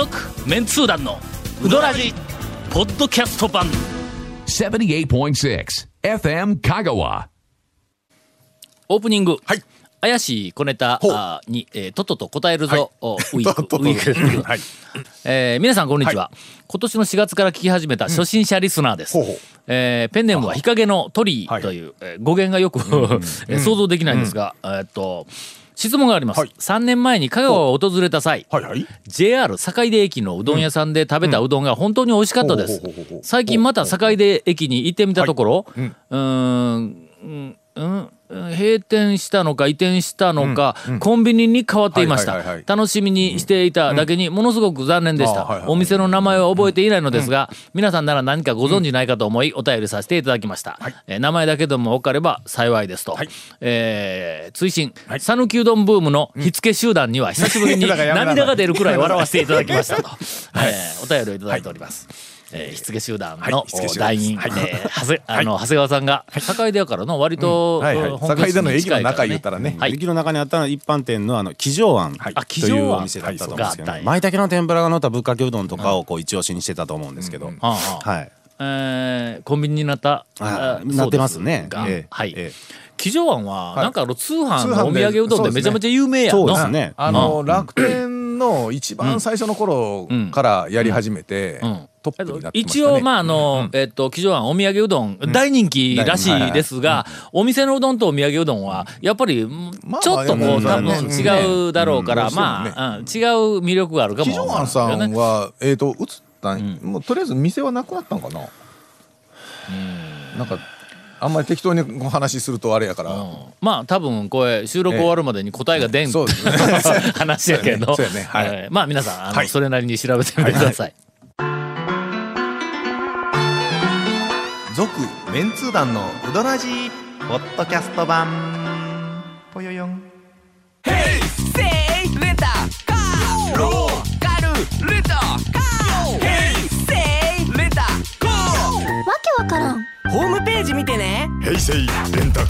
続メンツー団のウドラジポッドキャスト版。78.6 FM Kagawa. オープニング、はい。怪しい小ネタあーに、えーとっとと答えるぞ、おウィークウィーク、はい。えー皆さんこんにちは、今年の4月から聞き始めた初心者リスナーです、ほうほう。えーペンネームは日陰の鳥居という、えー語源がよく、えー想像できないんですが、えーっと質問があります、はい。3年前に香川を訪れた際、はいはい。JR 坂出駅のうどん屋さんで食べたうどんが本当に美味しかったです。最近また坂出駅に行ってみたところ、うん。うーんうんうん閉店したのか移転したのか、コンビニに変わっていました、はいはいはいはい。楽しみにしていただけにものすごく残念でした、あはいはいお店の名前は覚えていないのですが、皆さんなら何かご存知ないかと思いお便りさせていただきました、えー名前だけでも分かれば幸いですと、はい。えー追伸。讃岐、うどんブームの火付け集団には久しぶりに 涙が出るくらい笑わせていただきましたと、えーお便りをいただいております。えー、火付け集団の団団員、はい。えー長谷あの長谷川さんが坂出やからの割と、はいはい。本拠地坂出の駅の中言ったらねはい。駅の中にあったのは一般店のあの亀城庵あというお店だったと思うんですけど舞茸の天ぷらが乗ったぶっかけうどんとかをこう一押しにしてたと思うんですけど、はい。えーコンビニになったなってますね。がええ。はい。ええ。亀城庵は、はい。なんかあの通販通のお土産うどんでめちゃめちゃ有名やのそうですね。あの楽天の一番最初の頃からやり始めてうんトップになってましたね。一応まああの、えっと亀城庵お土産うどん、大人気らしいですが、お店のうどんとお土産うどんはやっぱりちょっとこう、まあ多分うん違うだろうから、うん。まあ、うん。違う魅力があるかも騎乗庵わさんはえっと移ったんもうとりあえず店はなくなったんかな？なんかあんまり適当にお話しするとあれやから。まあ多分これ収録終わるまでに答えが出ん、そうですね。話やけど。そうやね。はい。えーまあ皆さんあの、はい。それなりに調べてみてください。続メンツー団のウドラジーポッドキャスト版。ぽよよん。わけわからん。ホームページ見てね。平成レンタカ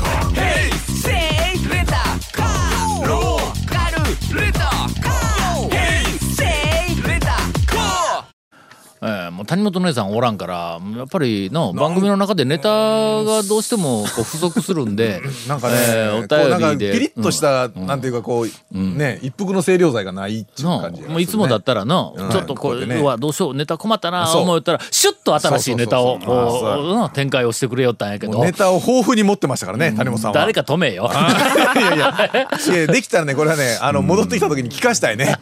谷本姉さんおらんからやっぱりの番組の中でネタがどうしてもこう不足するんで なんかね、えーお便りで。ピリッとした、なんていうかこう、ね一服の清涼剤がないっていうの感じねもういつもだったらの、うんちょっとこう、ねうわどうしようネタ困ったな思ったらシュッと新しいネタを展開をしてくれよったんやけど。ネタを豊富に持ってましたからね、谷本さんは。誰か止めよ。いやいやいや。できたらねこれはねあの戻ってきた時に聞かしたいね。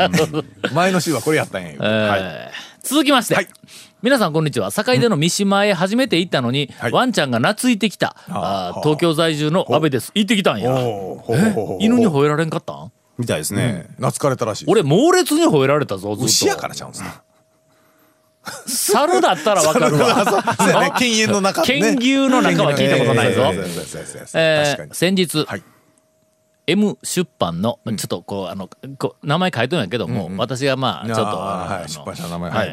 前の週はこれやったんや言うて。はい。えー続きまして、はい皆さんこんにちは。坂出の三島へ初めて行ったのに、はい。ワンちゃんが懐いてきたあー東京在住の阿部です。行ってきたんや。犬に吠えられんかったん？みたいですね、懐かれたらしい俺猛烈に吠えられたぞずっと。牛やからちゃうんすか猿だったらわかるわ。犬猿の中ね。犬牛の中は聞いたことないぞ。え先日、はい M 出版のちょっとこうあの名前書いてるんやけども、私がまあちょっとあ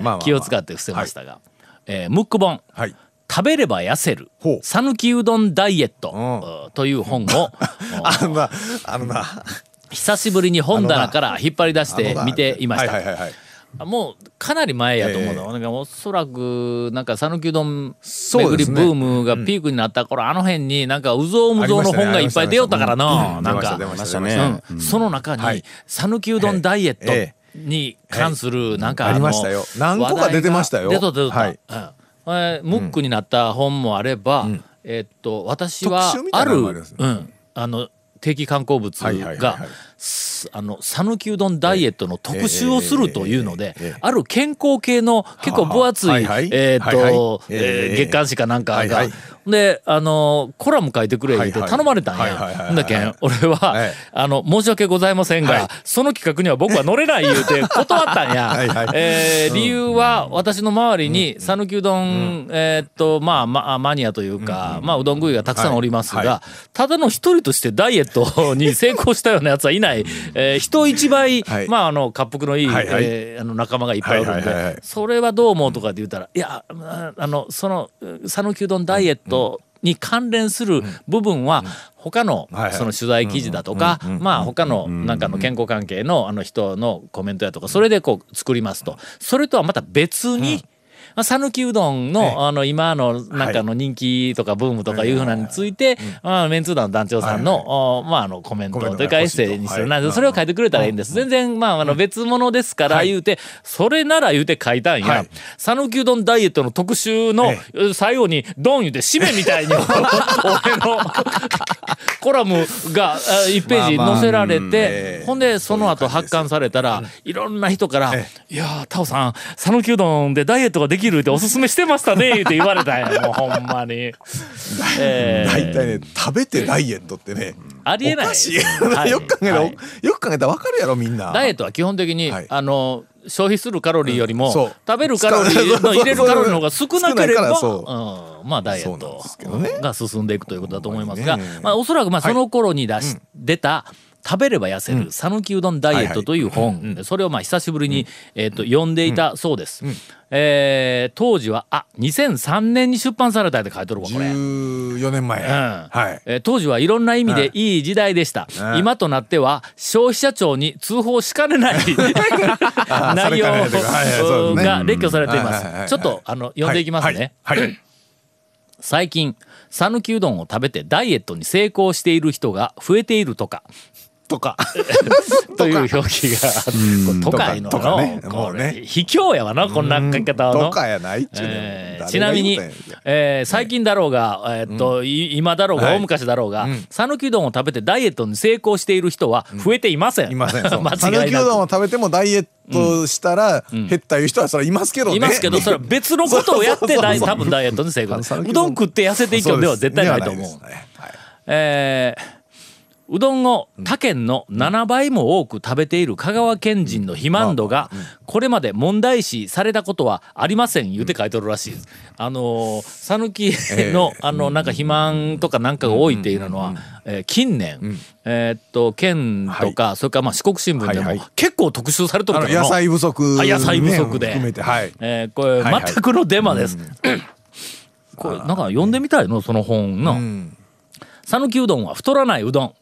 の気を使って伏せましたが、えームック本。はい。食べれば痩せる。讃岐うどんダイエット。という本を あのなあのな久しぶりに本棚から引っ張り出して見ていましたもうかなり前やと思うの、えなんかおそらくなんか讃岐うどん巡りブームがピークになった頃、あの辺になんかうぞうむぞうの本がいっぱい出よったからな、なんか。ね。うん。その中にはい。讃岐うどんダイエッえトに関するなんかありましたよ。何個か出てましたよ。出と出とはい。うん。えームックになった本もあれば、えーっと私はあるね。うん。あの定期観光物はいはいはいがはい。すあの讃岐うどんダイエットの特集をするというのである健康系の結構分厚いえーっとえ月刊誌かなんかがであのコラム書いてくれって頼まれたんや。だけん俺ははい。あの申し訳ございませんはい。がその企画には僕は乗れない言うて 断ったんや。えー理由は私の周りに讃岐うどんえーっとまあまあマニアというかまあうどん食いがたくさんおりますがただの一人としてダイエットに成功したようなやつはいないえー人一倍はい。まああの滑腹のいいはいはい。えーあの仲間がいっぱいおるんはいはいはいはい。でそれはどう思うとかって言ったらいやああのその讃岐うどんダイエットに関連する部分は、他のその取材記事だとか、まあ他のなんかの健康関係のあの人のコメントやとか、それでこう作りますと。それとはまた別に、まあ、讃岐うどんの、あの、今の、なんかの人気とかブームとかい。うふうなのについて、まあ、メンツー団の団長さんの、おまあ、あの、コメントというかエッセイにするな。はいそれを書いてくれたらいいんです。全然、まあ、あの、別物ですから言うて、それなら言うて書いたんや。はい。讃岐うどんダイエットの特集の最後に、ドン言うて、締めみたいに、俺のコラムが1ページ載せられて、ほんで、その後発刊されたら、いろんな人から、いや、タオさん、讃岐うどんでダイエットができるっておすすめしてましたね、って言われたんや、もうほんまに。えー大体ね食べてダイエットってねありえないおかしい、はいよく考えたら、よく考えたら分かるやろみんなダイエットは基本的に、あの消費するカロリーよりも、食べるカロリーの 入れるカロリーの方が少なければ、う。ん、まあダイエットが進んでいくということだと思いますが、まあ、おそらくまあその頃に出し、出た食べれば痩せる讃岐うどんダイエットという本、それをまあ久しぶりに、えー、と読んでいたそうです。えー当時はあ2003年に出版されたって書いてるわこれ。14年前、うん。はい。えー当時はいろんな意味でい。い時代でした、うん。今となっては消費者庁に通報しかねない 内容が列挙されています。ちょっとあの読んでいきますね、はい。はい。最近讃岐うどんを食べてダイエットに成功している人が増えているとか とか。という表記が都会の。のこもうね。れ卑怯やわなこんな書き方の。とかやないっちゅうねんえーちなみにえー最近だろうが、えーっとい今だろうが、はい。大昔だろうが讃岐、うどんを食べてダイエットに成功している人は増えていません。いません 讃。岐うどんを食べてもダイエットしたら減ったいう人はそれはいますけどね。いますけど、それは別のことをやってダイ多分ダイエットに成功うどん食って痩せていくのでは絶対ないと思う。ね。はいえーうどんを他県の7倍も多く食べている香川県人の肥満度がこれまで問題視されたことはありません言うて書いてるらしいです。あのー讃岐のあのなんか肥満とかなんかが多いっていうのはえー近年えーっと県とかそれからまあ四国新聞でも結構特集されとるあから野菜不足、あ野菜不足で。えーこれ全くのデマです。これなんか読んでみたいのその本の。うん讃岐うどんは太らないうどん。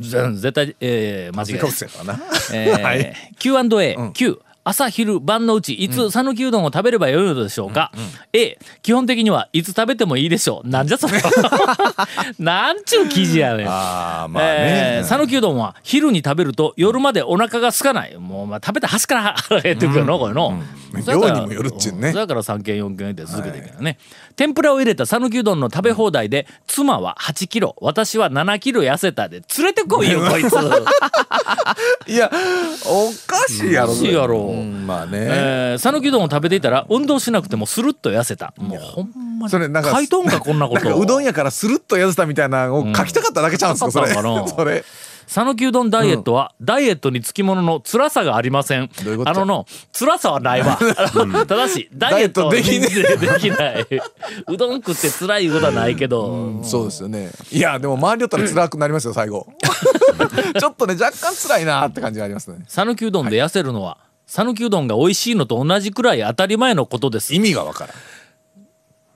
ぜ絶対、えー、間違い。です、えーはい。Q&A、Q 朝昼晩のうちいつ讃岐うどんを食べればよいのでしょうか、A 基本的にはいつ食べてもいいでしょう。なんじゃそれ？なん ちゅう記事やねん。ああまあね。えー讃岐うどんは昼に食べると夜までお腹が空かない。もうまあ食べた端から腹減ってくるのこれの、そやから量にもよるっちゅうね。だから3件4件で続けていくよね、天ぷらを入れた讃岐うどんの食べ放題で妻は8キロ私は7キロ痩せたで連れてこいよこいつ。いやおかしいやろ。おかしいやろうんまあね、えー讃岐うどんを食べていたら運動しなくてもスルッと痩せた。もうほんまに。それなんか書いとんかこんなこと。なんかうどんやからスルッと痩せたみたいなのを書きたかっただけちゃうんですか、それ。書きたかったのかなそれ。讃岐うどんダイエットは、ダイエットにつきものの辛さがありません。どういうこと？あのの辛さはないわ。ただしダイエットできねでできない。うどん食って辛いことはないけど、そうですよね。いやでも周りよったら辛くなりますよ最後。ちょっとね若干辛いなって感じがありますね。讃岐うどんで痩せるのは讃岐うどんが美味しいのと同じくらい当たり前のことです。意味がわからん。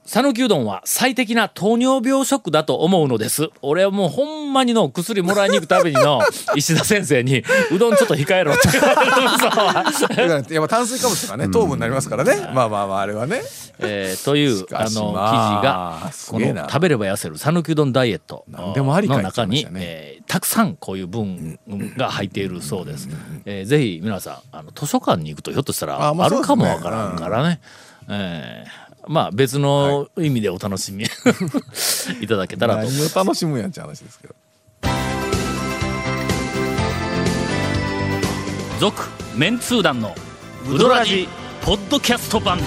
讃岐うどんは最適な糖尿病食だと思うのです。俺はもうほんまにの薬もらいに行くたびにの 石田先生にうどんちょっと控えろって。言われる嘘はだからやっぱ炭水化物とかね糖分になりますからね。まあまあまああれはね。えーというしかしあの記事まがこの食べれば痩せる讃岐うどんダイエット。何でもありかの中に、ねえーたくさんこういう文が入っているそうです。えーぜひ皆さんあの図書館に行くとひょっとしたらあまああるかもわからんからね。えーまあ別の意味でお楽しみ いただけたらと。思います何を楽しむんやんって話ですけど。続メンツー団のウドラジポッドキャスト版。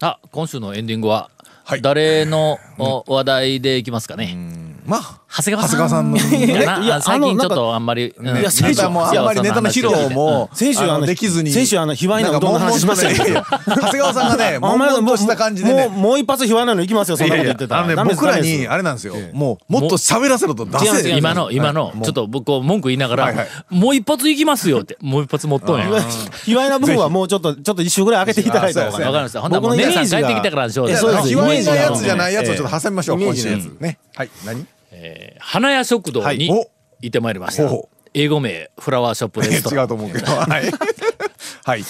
あ今週のエンディングははい。誰のお話題でいきますかね、まあ長谷川さん。長谷川さんの いやないや最近ちょっとあんまり。うんいや先週ネタもあんまりネタの披露も先週あのできずに先週あの卑猥なうどんの話しましたよなんか悶々とね長谷川さんがね悶々とした感じでね。もうもう一発卑猥なの行きますよそんなこと言ってた僕らにあれなんですよ。もうもっと喋らせろと出せ。今の、今の、ちょっと僕こう文句言いながら、はいはい。もう一発行きますよって、もう一発持っとんや。わか卑猥な部分はもうちょっとちょっと一周ぐらい開けていただいた方があそうやりました。ほんならもう僕の姉さん帰イメージがってきたからにしよう卑猥なやつじゃないやつをちょっと挟みましょうええ今週のやつ。ね。はい。何？えー花屋食堂にはい。行ってまいりました。ほう英語名、フラワーショップレストラン。違うと思うけど。はい。はい。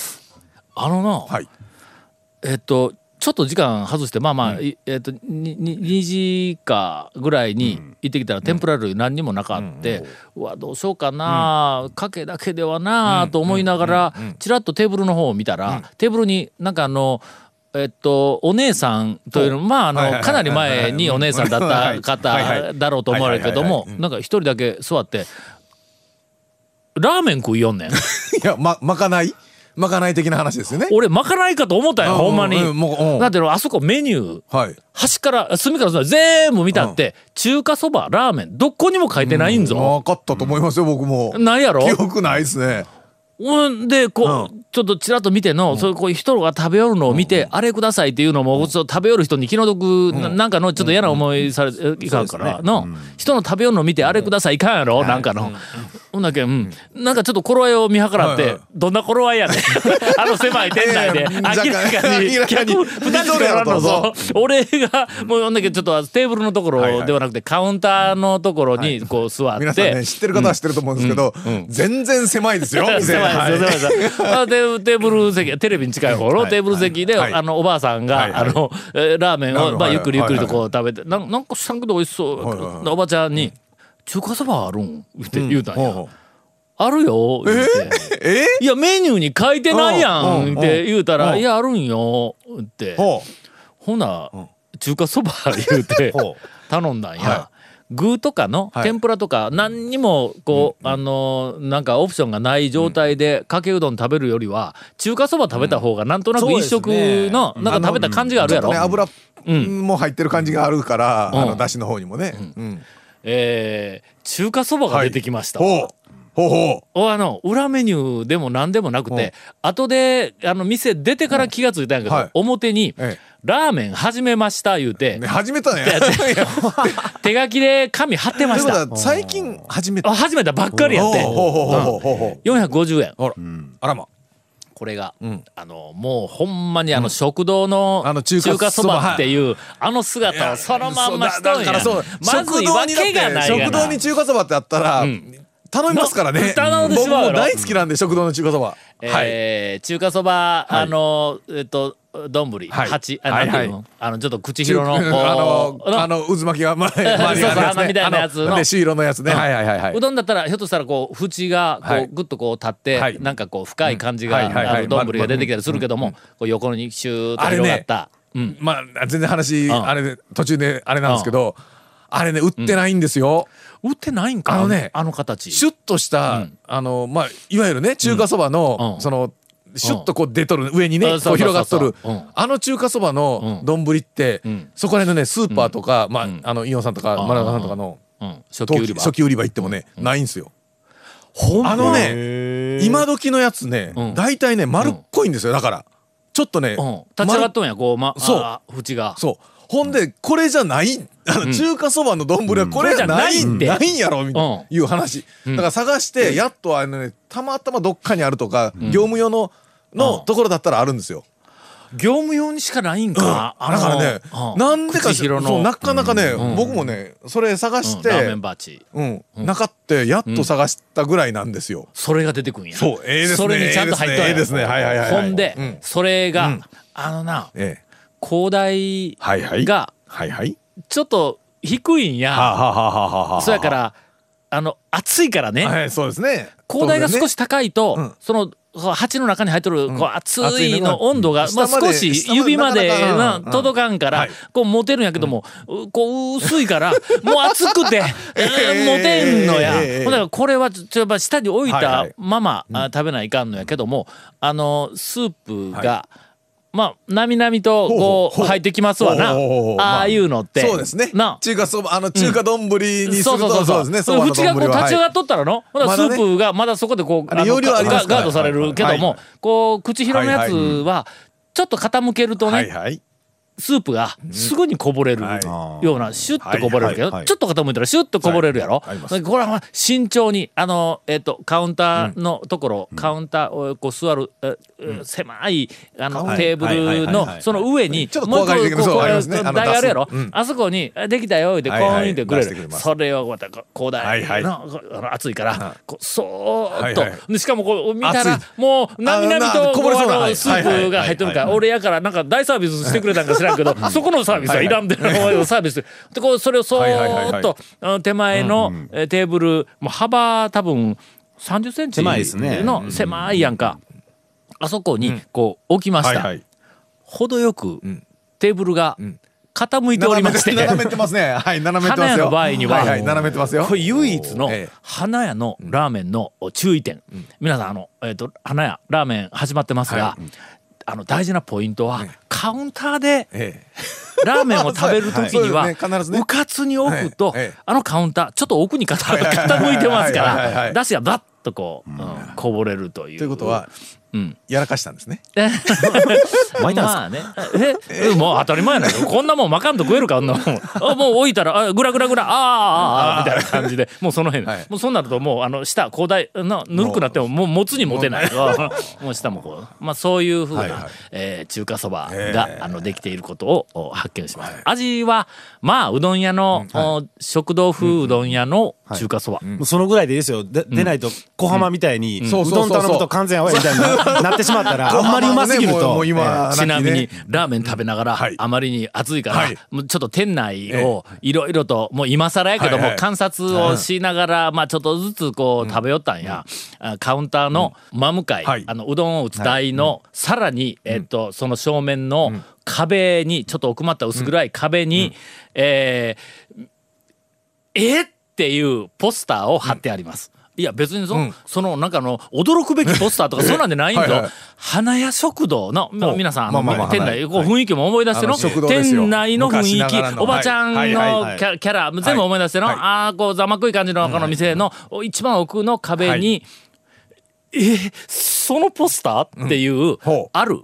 あのな、はい。えっと、ちょっと時間外して、まあまあ、いえっと、にに2時かぐらいに行ってきたら、天ぷら類何にもなかって、うわ、どうしようかな、かけだけではな、と思いながら、ちらっとテーブルの方を見たら、テーブルになんかあの、えっと、お姉さんというのまあ、あの、かなり前にお姉さんだった方はいだろうと思われるけどもなんか一人だけ座って、ラーメン食いよんねん。いやままかない？まかない的な話ですよね。俺、まかないかと思ったよ、うんほんまに。だってあそこメニュー、はい。端から隅から全部見たって、中華そばラーメンどこにも書いてないんぞ、分かったと思いますよ僕も。ないやろ？記憶ないですねうんでこう、ちょっとちらっと見ての、そういうこういう人が食べよるのを見て、あれくださいっていうのも、そう食べよる人に気の毒、ななんかのちょっと嫌な思いされいかんから、の、人の食べよるのを見て、あれくださいいかんやろ、なんかの。ほんだけん、なんかちょっと頃合いを見計らって、はいはい。どんな頃合いやねん。あの狭い店内で、いやいや明らかに。客2人しかおらんのぞ。俺がもうほんだけちょっとテーブルのところではなくて、カウンターのところにこう座って、皆さんね知ってる方は知ってると思うんですけど全然狭いですよ 店。狭いです。よ、狭いです。よ。テーブル席、テレビに近い方のはい。テーブル席で、はい。あの、おばあさんが、はいはい。あの、えーラーメンを、まあ、ゆっくりゆっくりとこはう食べて、なんなんか知らんけど美味しそう。はいはいはい。おばちゃんに、中華そばあるん？って言うたんや。ほうほう。あるよ言うて。え？いや、メニューに書いてないやうんんって言うたら、うん。いや、あるんよ。って。ほほな、中華そば言うて 頼んだんや。は具とかのはい。天ぷらとか何にもこう、あのーなんかオプションがない状態でかけうどん食べるよりは中華そば食べた方がなんとなく一食のなんか食べた感じがあるやろ。うん。も入ってる感じがあるからうん。あのだしの方にもね。うんえー中華そばが出てきました。ほう。ほうほおあの裏メニューでも何でもなくて後であの店出てから気がついたんやけど、はい。表にえ「ラーメン始めました」言うてうね始めたね。手書きで紙貼ってました。最近始めた。あ始めたばっかりやって。ほう。ほうほうほうほうほう。450円。あら。あらまこれが、ん。あのもうほんまにあの食堂のあの中中華華そばっていうあの姿をそのまんましとんやまずいわけがないが食堂に中華そばってあったら頼みますからね。頼んでしまうやろ僕も大好きなんで食堂の中華そば。はい。えー中華そば、あのえっと丼はい。八あなんていはいあのちょっと口広のあのあの渦巻きが前周りにあるそうそうやつね。穴みたいなやつの。で朱色のやつね。うん。はいはいはい。はいうどんだったらひょっとしたらこう縁がこう、はい。ぐっとこう立って、はい。なんかこう深い感じがうん。はいはいはい。ある丼が出てきたりするけども、こう横にシューッと広がった、うん、まあ全然話ん。あれで途中であれなんですけどあれね売ってないんですよ。売ってないんか？あのねあの形。シュッとしたあのまあいわゆるね中華そばうん。のそのシュッとこう出とる上にね広がっとる。あの中華そばのうん。丼ってん。そこら辺のねスーパーとかまあん。あのイオンさんとかんマラガさんとかのうん、初期売り場。行ってもねないんですよ。あのね今時のやつねうん。大体ね丸っこいんですよだから。ちょっとねうん、立ち上がっとんやこう、ま、そう。縁が。そうほんでこれじゃないあの中華そばの丼はこれじゃないこれじゃないんやろ？みたいうん。ないう話。だから探してやっとあのねたまたまどっかにあるとか業務用ののところだったらあるんですよ。業務用にしかないんか、だからねうん。なんでか口広の。そうなかなかねん。僕もねそれ探してンバーチ。うん。なかってやっと探したぐらいなんですよ。それが出てくんや。そうええですねそれにちゃんと入っとんや。ええですねはいはいはいはい。ほんで、うん。それが、うん。あのなええ広大はいはい。がちょっと低いんや、そやからあの暑いからね、はいそうですね。広大が少しし高いと、うん。その鉢の中に入っとる、こう熱いの温度が、うん。まあ、少し指まで届かんから、はい。こう持てるんやけども、うこう薄いから もう熱くて、えー持てんのや、だからこれはちょっと下に置いたまま、あ食べないかんのやけどもあのスープが、まあ、なみなみと、こう、入ってきますわな。ああいうのって。そうですねな。中華そばあの中華丼にすると、そうそうそうそう。ですね縁がこう立ち上がっとったらの、ほなスープがまだそこでこう、あれ容量ありますからガードされるけども、こう、口広のやつは、ちょっと傾けるとね、スープがすぐにこぼれるはような、シュッとこぼれるけど、ちょっと傾い。たらシュッとこぼれるやろ？これは慎重に、あの、えっ、と、カウンターのところ、カウンターをこう座る、ええ狭い、あの、はい。テーブルのその上に、ちょっと怖がり的なこう台があるやろ？あそこに、あできたよ、って、コはいはい。ーンってくれる。それをまた、こうだはいはい。の、熱いから、こうそーっと。しかもこう見たら熱、もう、なみなみと、スープが入ってるから、俺やから、なんか大サービスしてくれたんか知らんけど、そこのサービスはいらんで、サービス。で、こう、それをそはいはいはいはい。ーっと、あの手前のえーテーブル、もう幅多分30センチの狭いやんか。あそこに、こう、置きました。はいはい。程よくん、テーブルが傾いておりまして。て斜めてますね。はい斜めてますよ。花屋の場合には、はいはい斜めてますよ。これ唯一のええ。花屋のラーメンの注意点、皆さんあの、えー、と花屋ラーメン始まってますが、あの大事なポイントは、カウンターでえ ラーメンを食べる時には、そうかつに置くと、あのカウンターちょっと奥に傾傾いてますから出汁がバッとこう、うんこぼれるという。ということはうん、やらかしたんですね。巻いたんですかまあね。え、もう当たり前やないこんなもん巻かんと食えるか、あんなもん。あもう置いたら、あグラグラグラ、あーあーあーみたいな感じで、もうその辺、はい。もうそうなるともう、あの、下、広大、なぬるくなっても、もう持つに持てない。もう下もこう、まあそういうふうな、はいはい。えー中華そばへが、ーあの、できていることをお発見しました。味は、まあ、うどん屋の、お食堂風うどん屋の中華そば。もうそのぐらいでいいですよ。で出ないと小浜みたいに、うどん頼むと完全アウェイみたいにな なってしまったら、あんまりうますぎると。ちなみにラーメン食べながら、はい。あまりに暑いから、ちょっと店内をいろいろともう今更やけども、観察をしながら、まあちょっとずつこう食べよったんや、あカウンターの真向かい、はい。あのうどんを打つ台の、さらに、えっとその正面の壁にちょっと奥まった薄暗い壁に、えーえっていうポスターを貼ってあります。いや別にそ,、のそのなんかの驚くべきポスターとかそんなんでないんはいぞはい。花屋食堂。の、まあ皆さんまあまあまあ店内こう雰囲気も思い出しての、店内の雰囲気。おばちゃんのキャラ全部思い出しての、はい。ああこうざまくい感じのこの店の一番奥の壁に、えーそのポスターっていう、ある、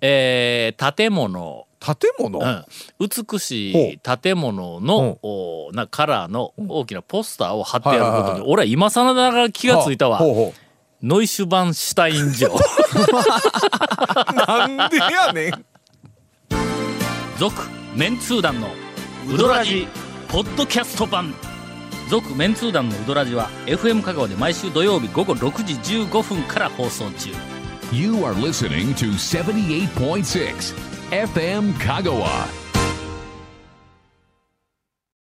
えー建物建物？うん、美しい建物の、おなカラーの大きなポスターを貼ってあることに、はいはいはい俺は今更ながら気がついたわ、ほうほノイシュバンシュタイン城。うなんでやねん。続メンツー団のウドラジポッドキャスト版。続メンツー団のウドラジは FM 香川で毎週土曜日午後6時15分から放送中。You are listening to 78.6 FM Kagawa.